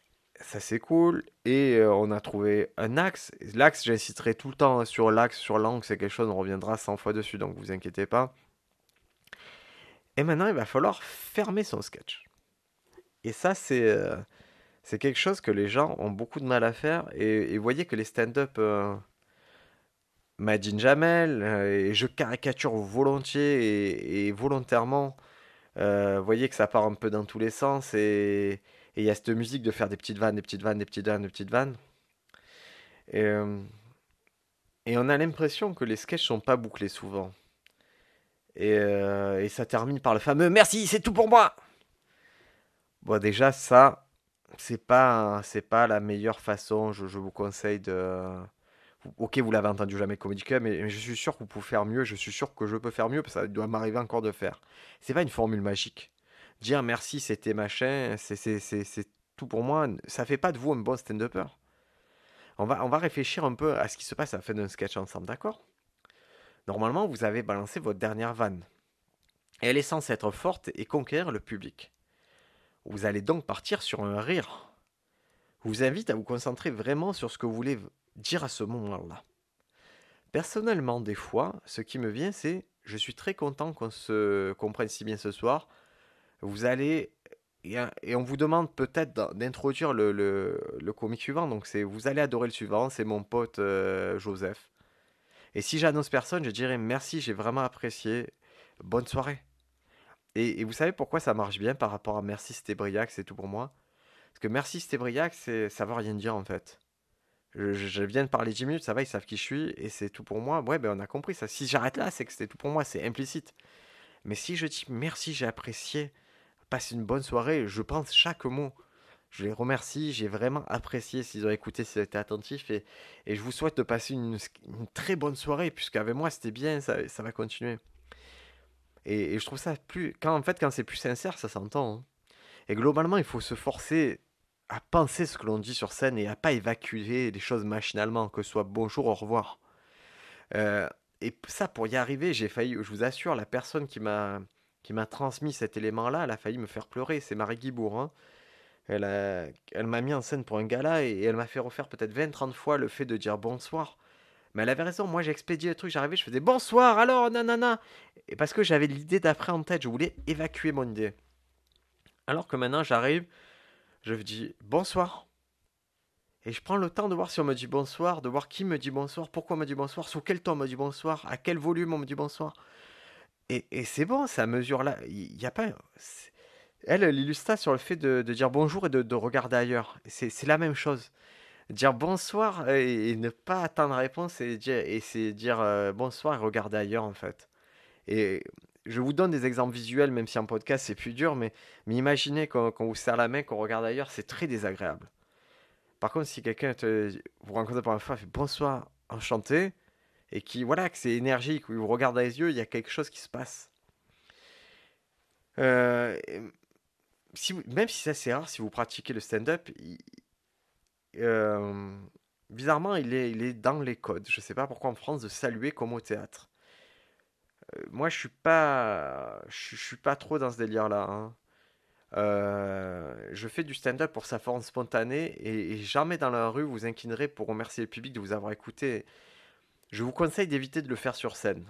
ça c'est cool, et euh, on a trouvé un axe. L'axe, j'insisterai tout le temps sur l'axe, sur l'angle, c'est quelque chose, on reviendra 100 fois dessus, donc vous inquiétez pas. Et maintenant, il va falloir fermer son sketch. Et ça, c'est euh, quelque chose que les gens ont beaucoup de mal à faire. Et, et voyez que les stand-up Madine Jamel, euh, et je caricature volontiers et, volontairement, euh, vous voyez que ça part un peu dans tous les sens. Et il y a cette musique de faire des petites vannes, des petites vannes, des petites vannes, des petites vannes. Et, euh, on a l'impression que les sketchs sont pas bouclés souvent. Et, ça termine par le fameux Merci, c'est tout pour moi! Bon, déjà, ça, c'est pas, pas la meilleure façon. Je vous conseille de. Ok, vous l'avez entendu jamais Comedy Club, mais, je suis sûr que vous pouvez faire mieux. Je suis sûr que je peux faire mieux, parce que ça doit m'arriver encore de faire. C'est pas une formule magique. Dire merci, c'était machin, c'est tout pour moi. Ça fait pas de vous un bon stand-upper. On va, on va réfléchir un peu à ce qui se passe à la fin d'un sketch ensemble, d'accord? Normalement, vous avez balancé votre dernière vanne. Et elle est censée être forte et conquérir le public. Vous allez donc partir sur un rire. Je vous invite à vous concentrer vraiment sur ce que vous voulez dire à ce moment-là. Personnellement, des fois, ce qui me vient, c'est je suis très content qu'on se comprenne si bien ce soir. Vous allez et, on vous demande peut-être d'introduire le, le, comique suivant. Donc c'est vous allez adorer le suivant, c'est mon pote euh, Joseph. Et si j'annonce personne, je dirais merci, j'ai vraiment apprécié. Bonne soirée. Et, vous savez pourquoi ça marche bien par rapport à merci c'était Briac, c'est tout pour moi? Parce que merci c'était Briac, ça veut rien dire en fait. Je, viens de parler 10 minutes, ça va, ils savent qui je suis et c'est tout pour moi. Ouais, ben on a compris ça. Si j'arrête là, c'est que c'était tout pour moi, c'est implicite. Mais si je dis merci, j'ai apprécié, passe une bonne soirée, je pense chaque mot. Je les remercie, j'ai vraiment apprécié s'ils ont écouté, s'ils étaient attentifs et, et, je vous souhaite de passer une, très bonne soirée puisqu'avec moi c'était bien, ça, ça, va continuer. Et, je trouve ça plus. Quand, en fait, quand c'est plus sincère, ça s'entend. Hein. Et globalement, il faut se forcer à penser ce que l'on dit sur scène et à pas évacuer les choses machinalement, que ce soit bonjour, au revoir. Euh, et ça, pour y arriver, j'ai failli, je vous assure, la personne qui m'a qui m'a transmis cet élément-là, elle a failli me faire pleurer. C'est Marie Guibourg. Hein. Elle, elle m'a mis en scène pour un gala et, elle m'a fait refaire peut-être 20-30 fois le fait de dire bonsoir. Mais elle avait raison, moi j'ai expédié le truc, j'arrivais, je faisais bonsoir, alors, nanana. Et parce que j'avais l'idée d'après en tête, je voulais évacuer mon idée. Alors que maintenant j'arrive, je dis bonsoir. Et je prends le temps de voir si on me dit bonsoir, de voir qui me dit bonsoir, pourquoi on me dit bonsoir, sous quel temps on me dit bonsoir, à quel volume on me dit bonsoir. Et, c'est bon, ça mesure là. Il n'y a pas. Elle, illustre sur le fait de, dire bonjour et de, regarder ailleurs. C'est la même chose. Dire bonsoir et, ne pas attendre réponse et, dire, et c'est dire euh, bonsoir et regarder ailleurs en fait. Et je vous donne des exemples visuels, même si en podcast c'est plus dur, mais, imaginez quand, vous serre la main, qu'on regarde ailleurs, c'est très désagréable. Par contre, si quelqu'un vous rencontre pour la fois, fait bonsoir, enchanté, et qui, voilà, que c'est énergique, il vous regarde dans les yeux, il y a quelque chose qui se passe. Euh, si même si c'est rare, si vous pratiquez le stand-up, euh, bizarrement, il est dans les codes. Je ne sais pas pourquoi en France de saluer comme au théâtre. Moi, je suis pas, je, suis pas trop dans ce délire-là. Hein. Euh, je fais du stand-up pour sa forme spontanée et, jamais dans la rue vous inclinerez pour remercier le public de vous avoir écouté. Je vous conseille d'éviter de le faire sur scène.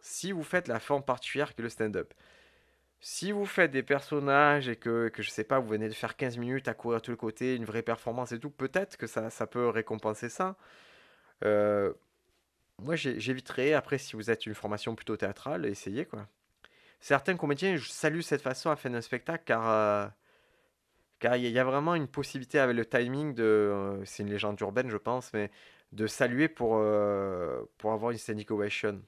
Si vous faites la forme particulière que le stand-up. Si vous faites des personnages et que, que je sais pas, vous venez de faire 15 minutes à courir à tous les côtés, une vraie performance et tout, peut-être que ça, ça peut récompenser ça. Euh, moi, j'éviterais, après, si vous êtes une formation plutôt théâtrale, essayez, quoi. Certains comédiens saluent cette façon à faire un spectacle, car... Euh, car il y, a vraiment une possibilité avec le timing de... Euh, c'est une légende urbaine, je pense, mais de saluer pour, euh, pour avoir une standing ovation.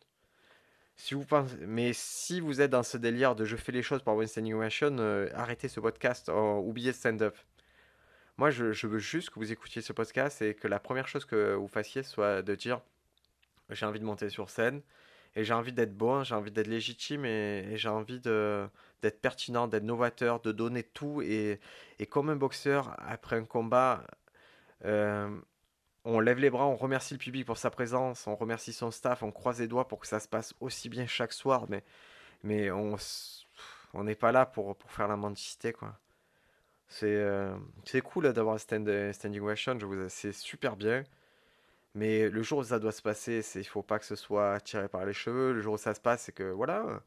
Si vous pensez, mais si vous êtes dans ce délire de je fais les choses pour avoir une standing ovation, arrêtez ce podcast, oh, oubliez stand-up. Moi, je, veux juste que vous écoutiez ce podcast et que la première chose que vous fassiez soit de dire j'ai envie de monter sur scène et j'ai envie d'être bon, j'ai envie d'être légitime et, j'ai envie d'être pertinent, d'être novateur, de donner tout. Et, comme un boxeur, après un combat, euh, on lève les bras, on remercie le public pour sa présence, on remercie son staff, on croise les doigts pour que ça se passe aussi bien chaque soir, mais, mais on n'est pas là pour, pour faire la mendicité, quoi. C'est euh, cool d'avoir un stand, standing ovation, c'est super bien. Mais le jour où ça doit se passer, c'est il faut pas que ce soit tiré par les cheveux. Le jour où ça se passe, c'est que voilà,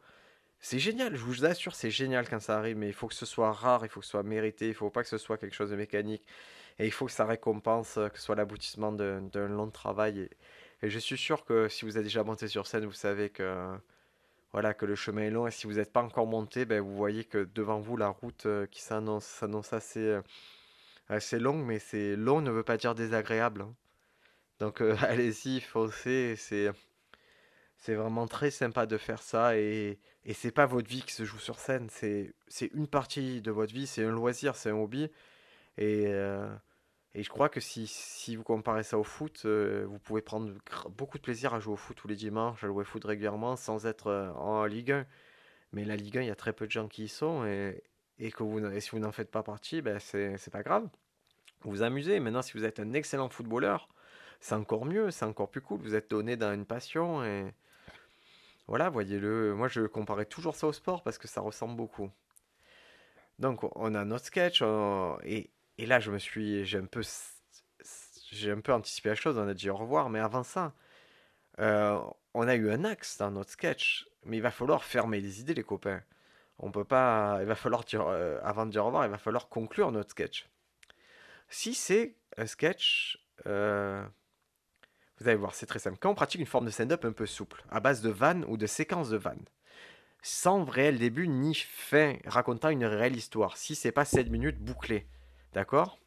c'est génial. Je vous assure, c'est génial quand ça arrive. Mais il faut que ce soit rare, il faut que ce soit mérité, il faut pas que ce soit quelque chose de mécanique. Et il faut que ça récompense, que ce soit l'aboutissement d'un long travail. Et, je suis sûr que si vous êtes déjà monté sur scène, vous savez que voilà que le chemin est long. Et si vous n'êtes pas encore monté, ben, vous voyez que devant vous la route euh, qui s'annonce s'annonce assez euh, assez longue. Mais c'est long ne veut pas dire désagréable. Hein. Donc euh, *laughs* allez-y, foncez, c'est c'est vraiment très sympa de faire ça et, et c'est pas votre vie qui se joue sur scène, c'est une partie de votre vie, c'est un loisir, c'est un hobby et, euh, je crois que si, vous comparez ça au foot, euh, vous pouvez prendre beaucoup de plaisir à jouer au foot tous les dimanches, à jouer au foot régulièrement sans être en Ligue 1. Mais la Ligue 1, il y a très peu de gens qui y sont et, que si vous n'en faites pas partie, ben c'est pas grave. Vous vous amusez. Maintenant, si vous êtes un excellent footballeur, c'est encore mieux, c'est encore plus cool. Vous êtes donné dans une passion et voilà, voyez-le. Moi, je comparais toujours ça au sport parce que ça ressemble beaucoup. Donc, on a notre sketch et, et, là, je me suis, j'ai un peu, j'ai un peu anticipé la chose. On a dit au revoir, mais avant ça, euh, on a eu un axe dans notre sketch, mais il va falloir fermer les idées, les copains. On peut pas. Il va falloir dire, euh, avant de dire au revoir, il va falloir conclure notre sketch. Si c'est un sketch, euh, vous allez voir, c'est très simple. Quand on pratique une forme de stand-up un peu souple, à base de vannes ou de séquences de vannes, sans réel début ni fin, racontant une réelle histoire, si c'est pas 7 minutes bouclées, d'accord?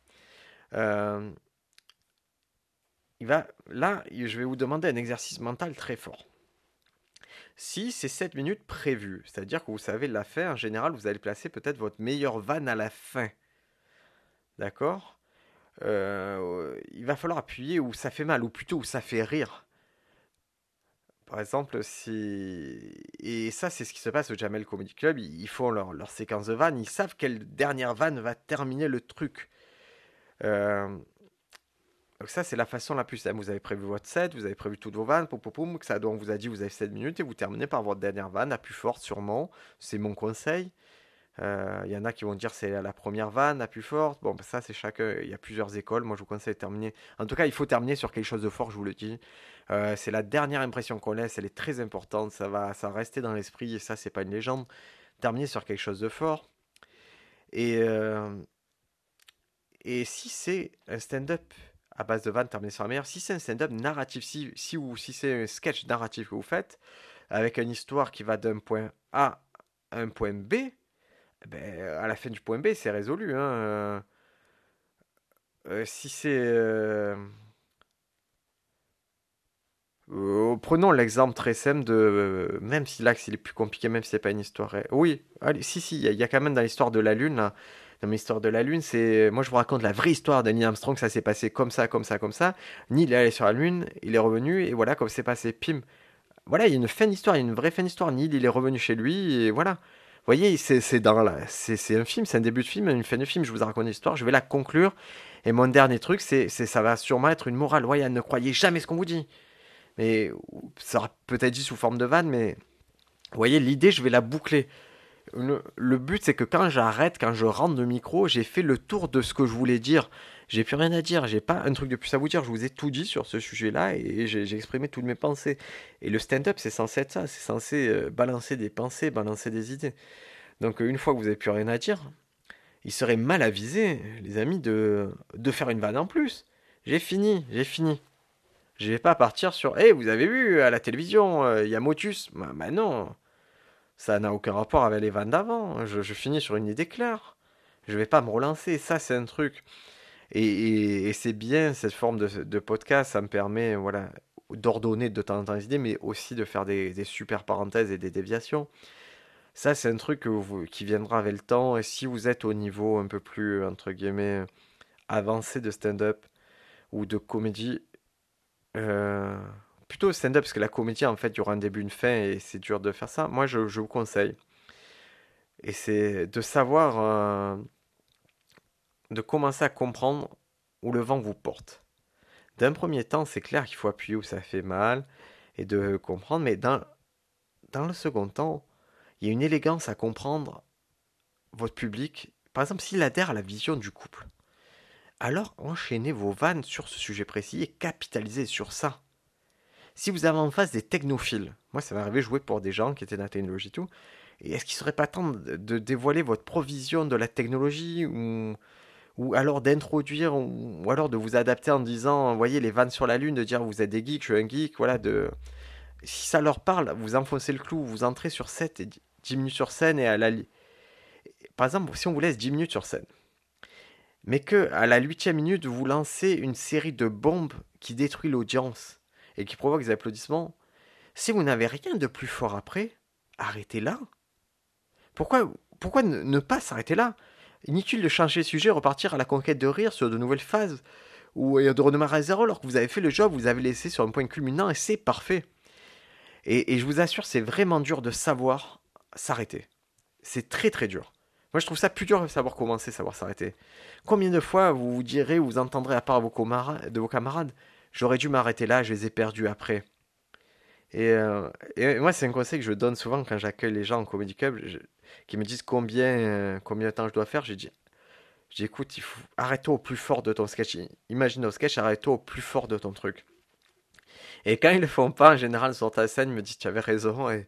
Euh, Là, je vais vous demander un exercice mental très fort. Si c'est 7 minutes prévues, c'est-à-dire que vous savez la fin, en général, vous allez placer peut-être votre meilleure vanne à la fin. D'accord? Euh, Il va falloir appuyer où ça fait mal, ou plutôt où ça fait rire. Par exemple, si. Et ça, c'est ce qui se passe au Jamel Comedy Club. Ils font leur, séquence de vannes. Ils savent quelle dernière vanne va terminer le truc. Euh, donc ça, c'est la façon la plus simple. Vous avez prévu votre set, vous avez prévu toutes vos vannes, poum, que ça donc vous a dit vous avez 7 minutes et vous terminez par votre dernière vanne, la plus forte sûrement. C'est mon conseil. Il euh, y en a qui vont dire c'est la première vanne la plus forte. Bon, ben ça c'est chacun. Il y a plusieurs écoles. Moi, je vous conseille de terminer. En tout cas, il faut terminer sur quelque chose de fort. Je vous le dis. Euh, c'est la dernière impression qu'on laisse. Elle est très importante. Ça va, ça rester dans l'esprit. Et ça, c'est pas une légende. Terminer sur quelque chose de fort. Et euh, et si c'est un stand-up à base de vannes terminé sur la meilleure. Si c'est un stand-up narratif, si, si, ou si c'est un sketch narratif que vous faites, avec une histoire qui va d'un point A à un point B, ben, à la fin du point B, c'est résolu. Hein. Euh, euh, si c'est... Euh, prenons l'exemple très simple de... même si l'axe est plus compliqué, même si c'est pas une histoire... Oui, allez, si, si, il y, a quand même dans l'histoire de la Lune, là, dans l'histoire de la Lune, c'est. Moi, je vous raconte la vraie histoire de Neil Armstrong, ça s'est passé comme ça, comme ça, comme ça. Neil est allé sur la Lune, il est revenu, et voilà, comme c'est passé, pim. Voilà, il y a une fin d'histoire, il y a une vraie fin d'histoire. Neil, il est revenu chez lui, et voilà. Voyez, c'est dans la... c'est un film, c'est un début de film, une fin de film. Je vous ai raconté l'histoire, je vais la conclure. Et mon dernier truc, c'est ça va sûrement être une morale loyale. Ne croyez jamais ce qu'on vous dit. Mais ça sera peut-être dit sous forme de vanne, mais vous voyez, l'idée, je vais la boucler le, but, c'est que quand j'arrête, quand je rentre de micro, j'ai fait le tour de ce que je voulais dire. J'ai plus rien à dire, j'ai pas un truc de plus à vous dire. Je vous ai tout dit sur ce sujet-là et j'ai exprimé toutes mes pensées. Et le stand-up, c'est censé être ça, c'est censé euh, balancer des pensées, balancer des idées. Donc une fois que vous avez plus rien à dire, il serait mal avisé, les amis, de, de faire une vanne en plus. J'ai fini, j'ai fini. Je vais pas partir sur, hé, vous avez vu à la télévision, euh, il y a Motus. Bah, bah non. Ça n'a aucun rapport avec les vannes d'avant. Je, finis sur une idée claire. Je vais pas me relancer. Ça, c'est un truc. Et, c'est bien cette forme de, podcast. Ça me permet voilà, d'ordonner de temps en temps les idées, mais aussi de faire des, super parenthèses et des déviations. Ça, c'est un truc qui viendra avec le temps. Et si vous êtes au niveau un peu plus, entre guillemets, avancé de stand-up ou de comédie, euh, plutôt stand-up, parce que la comédie, en fait, il y aura un début, une fin, et c'est dur de faire ça. Moi, je, vous conseille. Et c'est de savoir, euh, de commencer à comprendre où le vent vous porte. D'un premier temps, c'est clair qu'il faut appuyer où ça fait mal, et de comprendre, mais dans, dans le second temps, il y a une élégance à comprendre votre public. Par exemple, s'il adhère à la vision du couple, alors enchaînez vos vannes sur ce sujet précis et capitalisez sur ça si vous avez en face des technophiles, moi ça m'est arrivé de jouer pour des gens qui étaient dans la technologie et tout, et est-ce qu'il serait pas temps de dévoiler votre provision de la technologie ou, ou alors d'introduire ou, alors de vous adapter en disant, voyez les vannes sur la lune, de dire vous êtes des geeks, je suis un geek, voilà, de si ça leur parle, vous enfoncez le clou, vous entrez sur 7 et 10 minutes sur scène et à la par exemple, si on vous laisse 10 minutes sur scène, mais que à la huitième minute vous lancez une série de bombes qui détruit l'audience et qui provoque des applaudissements, si vous n'avez rien de plus fort après, arrêtez là. Pourquoi, pourquoi ne, pas s'arrêter là? Inutile de changer de sujet, repartir à la conquête de rire sur de nouvelles phases, ou de redémarrer à zéro alors que vous avez fait le job, vous avez laissé sur un point culminant et c'est parfait. Et, et, je vous assure, c'est vraiment dur de savoir s'arrêter. C'est très très dur. Moi, je trouve ça plus dur de savoir commencer, savoir s'arrêter. Combien de fois vous vous direz, vous entendrez à part vos de vos camarades, j'aurais dû m'arrêter là, je les ai perdus après. Et, euh, moi, c'est un conseil que je donne souvent quand j'accueille les gens en Comedy Club, qui me disent combien, euh, combien de temps je dois faire. J'ai dit, il faut arrête-toi au plus fort de ton sketch. Imagine au sketch, arrête-toi au plus fort de ton truc. Et quand ils le font pas, en général, sur ta scène, ils me disent tu avais raison. Et,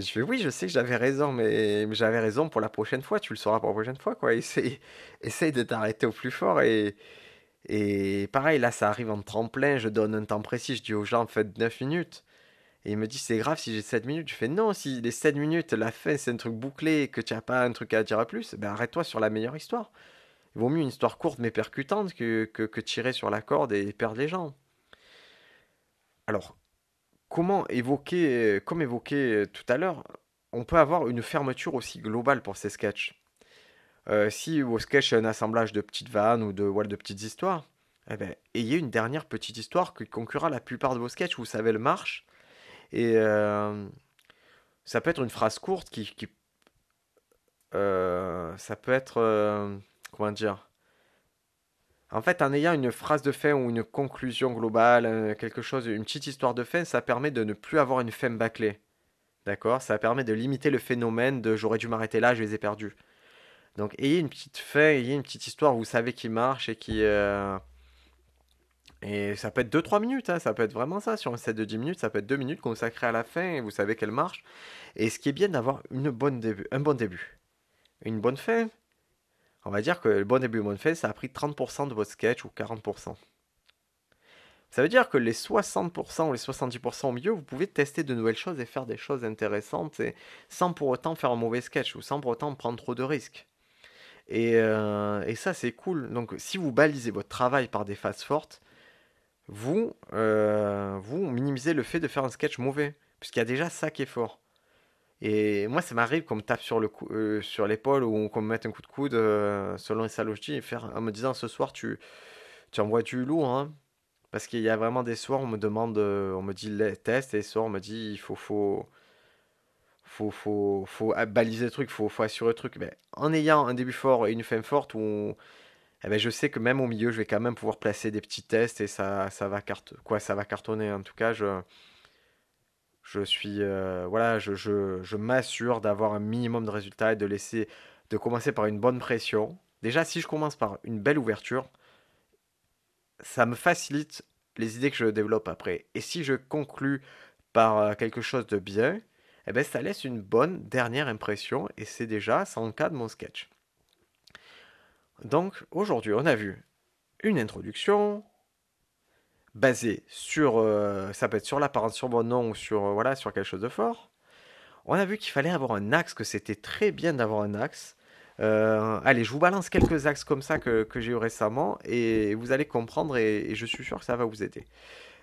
je fais oui, je sais que j'avais raison, mais, j'avais raison pour la prochaine fois. Tu le sauras pour la prochaine fois, quoi. Essaye, essaye de t'arrêter au plus fort. Et, et pareil, là, ça arrive en tremplin. Je donne un temps précis. Je dis aux gens, faites 9 minutes. Et il me dit, c'est grave si j'ai 7 minutes. Je fais, non, si les 7 minutes, la fin, c'est un truc bouclé, que tu n'as pas un truc à dire à plus, ben arrête-toi sur la meilleure histoire. Il vaut mieux une histoire courte mais percutante que, que, tirer sur la corde et perdre les gens. Alors, comment évoquer, comme évoqué tout à l'heure, on peut avoir une fermeture aussi globale pour ces sketchs. Euh, si vos sketchs un assemblage de petites vannes ou de, de petites histoires, eh ben, ayez une dernière petite histoire qui conclura la plupart de vos sketchs. Vous savez le marche. Et euh, ça peut être une phrase courte qui. Euh, ça peut être comment dire? En fait, en ayant une phrase de fin ou une conclusion globale, euh, quelque chose, une petite histoire de fin, ça permet de ne plus avoir une fin bâclée. D'accord? Ça permet de limiter le phénomène de j'aurais dû m'arrêter là, je les ai perdus. Donc, ayez une petite fin, ayez une petite histoire, vous savez qui marche et qui. Euh, et ça peut être 2-3 minutes, hein, ça peut être vraiment ça. Sur un set de 10 minutes, ça peut être 2 minutes consacrées à la fin et vous savez qu'elle marche. Et ce qui est bien d'avoir une bonne début, un bon début. Une bonne fin, on va dire que le bon début de bonne fin, ça a pris 30% de votre sketch ou 40%. Ça veut dire que les 60% ou les 70% au milieu, vous pouvez tester de nouvelles choses et faire des choses intéressantes sans pour autant faire un mauvais sketch ou sans pour autant prendre trop de risques. Et, euh, ça, c'est cool. Donc, si vous balisez votre travail par des phases fortes, vous, euh, vous minimisez le fait de faire un sketch mauvais, puisqu'il y a déjà ça qui est fort. Et moi, ça m'arrive qu'on me tape sur, le euh, sur l'épaule ou qu'on me mette un coup de coude euh, selon les salogis et faire, en me disant ce soir, tu, tu envoies du lourd. Hein. Parce qu'il y a vraiment des soirs, on me demande, on me dit les tests, et des soirs, on me dit il faut, faut, faut, faut, faut baliser le truc, faut, faut assurer le truc. Mais en ayant un début fort et une fin forte, où eh ben, je sais que même au milieu, je vais quand même pouvoir placer des petits tests et ça, ça, va. Quoi, ça va cartonner. En tout cas, je je suis euh, voilà, je, je, m'assure d'avoir un minimum de résultats et de laisser de commencer par une bonne pression. Déjà, si je commence par une belle ouverture, ça me facilite les idées que je développe après. Et si je conclus par euh, quelque chose de bien, eh ben, ça laisse une bonne dernière impression et c'est déjà 100 cas de mon sketch. Donc aujourd'hui, on a vu une introduction, basé sur, euh, ça peut être sur l'apparence, sur mon nom ou sur, euh, voilà, sur quelque chose de fort. On a vu qu'il fallait avoir un axe, que c'était très bien d'avoir un axe. Euh, allez, je vous balance quelques axes comme ça que, j'ai eu récemment et vous allez comprendre et, je suis sûr que ça va vous aider.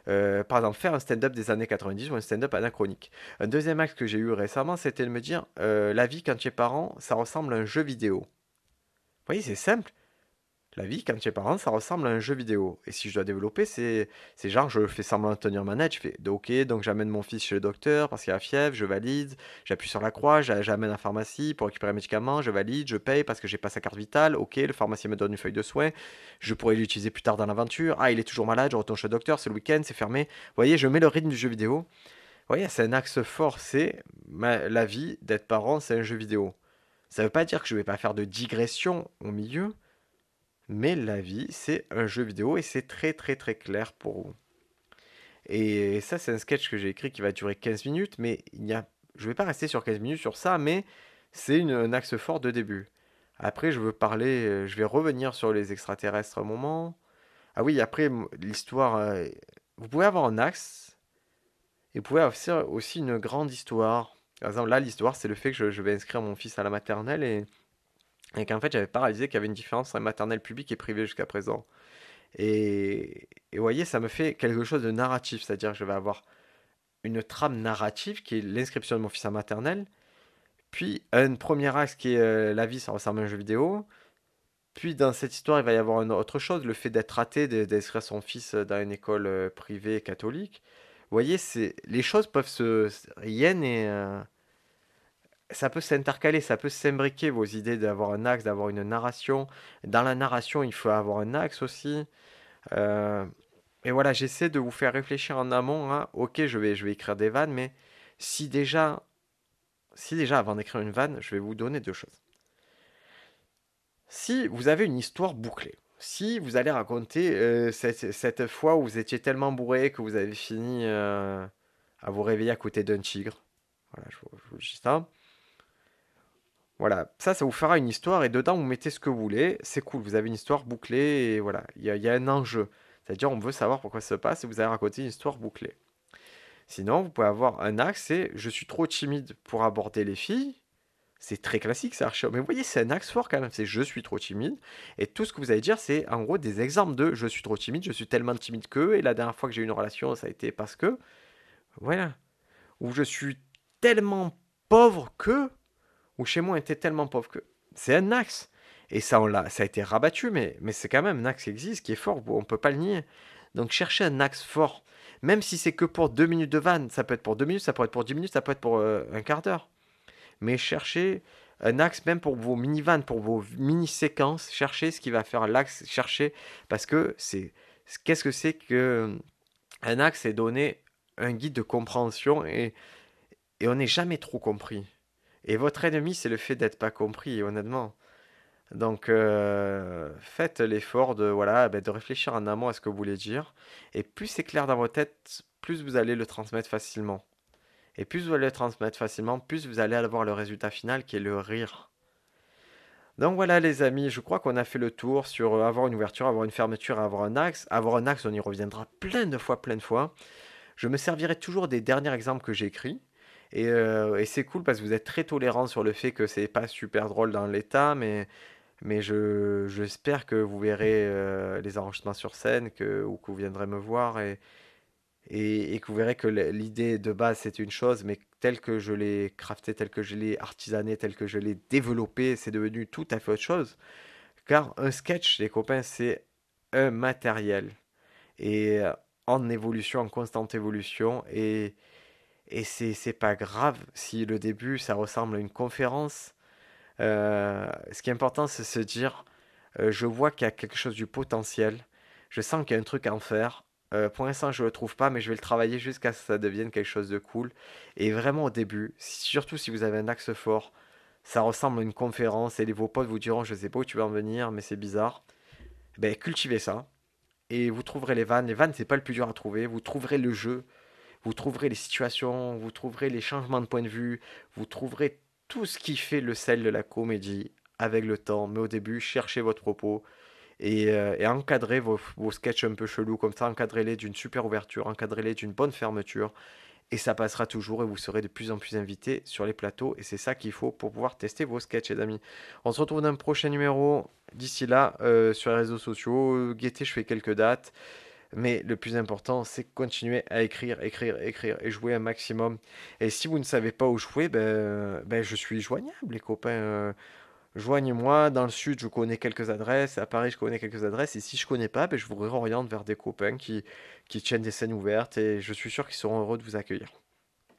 par exemple, faire un stand-up des années 90 ou un stand-up anachronique. Un deuxième axe que j'ai eu récemment, c'était de me dire, la vie quand tu es parent, ça ressemble à un jeu vidéo. Voyez, c'est simple. La vie, quand tu es parent, ça ressemble à un jeu vidéo. Et si je dois développer, c'est genre, je fais semblant de tenir manette, je fais OK, donc j'amène mon fils chez le docteur parce qu'il a fièvre, je valide, j'appuie sur la croix, j'amène à la pharmacie pour récupérer un médicament, je valide, je paye parce que j'ai pas sa carte vitale, OK, le pharmacien me donne une feuille de soins, je pourrais l'utiliser plus tard dans l'aventure, ah, il est toujours malade, je retourne chez le docteur, c'est le week-end, c'est fermé. Vous voyez, je mets le rythme du jeu vidéo. Vous voyez, c'est un axe fort, c'est la vie d'être parent, c'est un jeu vidéo. Ça veut pas dire que je vais pas faire de digression au milieu, mais la vie, c'est un jeu vidéo et c'est très très très clair pour vous. Et ça, c'est un sketch que j'ai écrit qui va durer 15 minutes, mais il a... je ne vais pas rester sur 15 minutes sur ça, mais c'est un axe fort de début. Après, je veux parler, je vais revenir sur les extraterrestres un moment. Ah oui, après, l'histoire, euh, vous pouvez avoir un axe, et vous pouvez avoir aussi une grande histoire. Par exemple, là, l'histoire, c'est le fait que je vais inscrire mon fils à la maternelle et qu'en fait, j'avais pas réalisé qu'il y avait une différence entre maternelle publique et privée jusqu'à présent. Et, vous voyez, ça me fait quelque chose de narratif, c'est-à-dire que je vais avoir une trame narrative qui est l'inscription de mon fils à maternelle, puis un premier axe qui est euh, la vie, ça ressemble à un jeu vidéo, puis dans cette histoire, il va y avoir une autre chose, le fait d'être raté, d'inscrire son fils dans une école euh, privée catholique. Voyez, les choses peuvent se rien et euh, ça peut s'intercaler, ça peut s'imbriquer vos idées d'avoir un axe, d'avoir une narration. Dans la narration, il faut avoir un axe aussi. Euh, et voilà, j'essaie de vous faire réfléchir en amont. Hein. Ok, je vais, je vais écrire des vannes, mais si déjà, si déjà avant d'écrire une vanne, je vais vous donner deux choses. Si vous avez une histoire bouclée, si vous allez raconter cette, cette fois où vous étiez tellement bourré que vous avez fini à vous réveiller à côté d'un tigre. Voilà, je, dis ça. Voilà, ça, ça vous fera une histoire et dedans vous mettez ce que vous voulez. C'est cool, vous avez une histoire bouclée et voilà, il y y a un enjeu. C'est-à-dire, on veut savoir pourquoi ça se passe et vous allez raconter une histoire bouclée. Sinon, vous pouvez avoir un axe, c'est je suis trop timide pour aborder les filles. C'est très classique, c'est archi. Mais vous voyez, c'est un axe fort quand même. C'est je suis trop timide. Et tout ce que vous allez dire, c'est en gros des exemples de je suis trop timide, je suis tellement timide que. Et la dernière fois que j'ai eu une relation, ça a été parce que. Voilà. Ou je suis tellement pauvre que. Ou chez moi, était tellement pauvre que. C'est un axe. Et ça, on l'a, ça a été rabattu, mais, mais c'est quand même un axe qui existe, qui est fort. On ne peut pas le nier. Donc cherchez un axe fort. Même si c'est que pour deux minutes de vanne, ça peut être pour deux minutes, ça peut être pour dix minutes, ça peut être pour euh, un quart d'heure. Mais cherchez un axe même pour vos mini-vannes, pour vos mini-séquences. Cherchez ce qui va faire l'axe. Cherchez, parce que c'est... Qu'est-ce que c'est que... Un axe, c'est donner un guide de compréhension et, et on n'est jamais trop compris. Et votre ennemi, c'est le fait d'être pas compris, honnêtement. Donc, euh, faites l'effort de, voilà, ben, de réfléchir en amont à ce que vous voulez dire. Et plus c'est clair dans votre tête, plus vous allez le transmettre facilement. Et plus vous allez le transmettre facilement, plus vous allez avoir le résultat final qui est le rire. Donc voilà les amis, je crois qu'on a fait le tour sur euh, avoir une ouverture, avoir une fermeture, avoir un axe. Avoir un axe, on y reviendra plein de fois, plein de fois. Je me servirai toujours des derniers exemples que. Et, euh, et c'est cool parce que vous êtes très tolérant sur le fait que c'est pas super drôle dans l'état, mais mais je, j'espère que vous verrez euh, les enregistrements sur scène que, ou que vous viendrez me voir et, que vous verrez que l'idée de base c'est une chose, mais telle que je l'ai crafté, telle que je l'ai artisané, telle que je l'ai développé, c'est devenu tout à fait autre chose. Car un sketch, les copains, c'est un matériel. Et euh, en évolution, en constante évolution. Et, et c'est pas grave si le début ça ressemble à une conférence euh, ce qui est important, c'est se dire, euh, je vois qu'il y a quelque chose du potentiel, je sens qu'il y a un truc à en faire. Euh, pour l'instant, je ne le trouve pas, mais je vais le travailler jusqu'à ce que ça devienne quelque chose de cool. Et vraiment au début, surtout si vous avez un axe fort, ça ressemble à une conférence et les, vos potes vous diront, je sais pas où tu vas en venir, mais c'est bizarre. Ben, cultivez ça. Et vous trouverez les vannes. Les vannes, c'est pas le plus dur à trouver. Vous trouverez le jeu. Vous trouverez les situations. Vous trouverez les changements de point de vue. Vous trouverez tout ce qui fait le sel de la comédie avec le temps. Mais au début, cherchez votre propos et, euh, et encadrez vos, vos sketchs un peu chelous comme ça. Encadrez-les d'une super ouverture, encadrez-les d'une bonne fermeture. Et ça passera toujours et vous serez de plus en plus invité sur les plateaux. Et c'est ça qu'il faut pour pouvoir tester vos sketchs, les amis. On se retrouve dans un prochain numéro. D'ici là, euh, sur les réseaux sociaux, guettez, je fais quelques dates. Mais le plus important, c'est continuer à écrire, écrire, écrire et jouer un maximum. Et si vous ne savez pas où jouer, ben, ben je suis joignable, les copains. Euh, Joignez-moi. Dans le sud, je connais quelques adresses. À Paris, je connais quelques adresses. Et si je connais pas, ben, je vous réoriente vers des copains qui, qui tiennent des scènes ouvertes. Et je suis sûr qu'ils seront heureux de vous accueillir.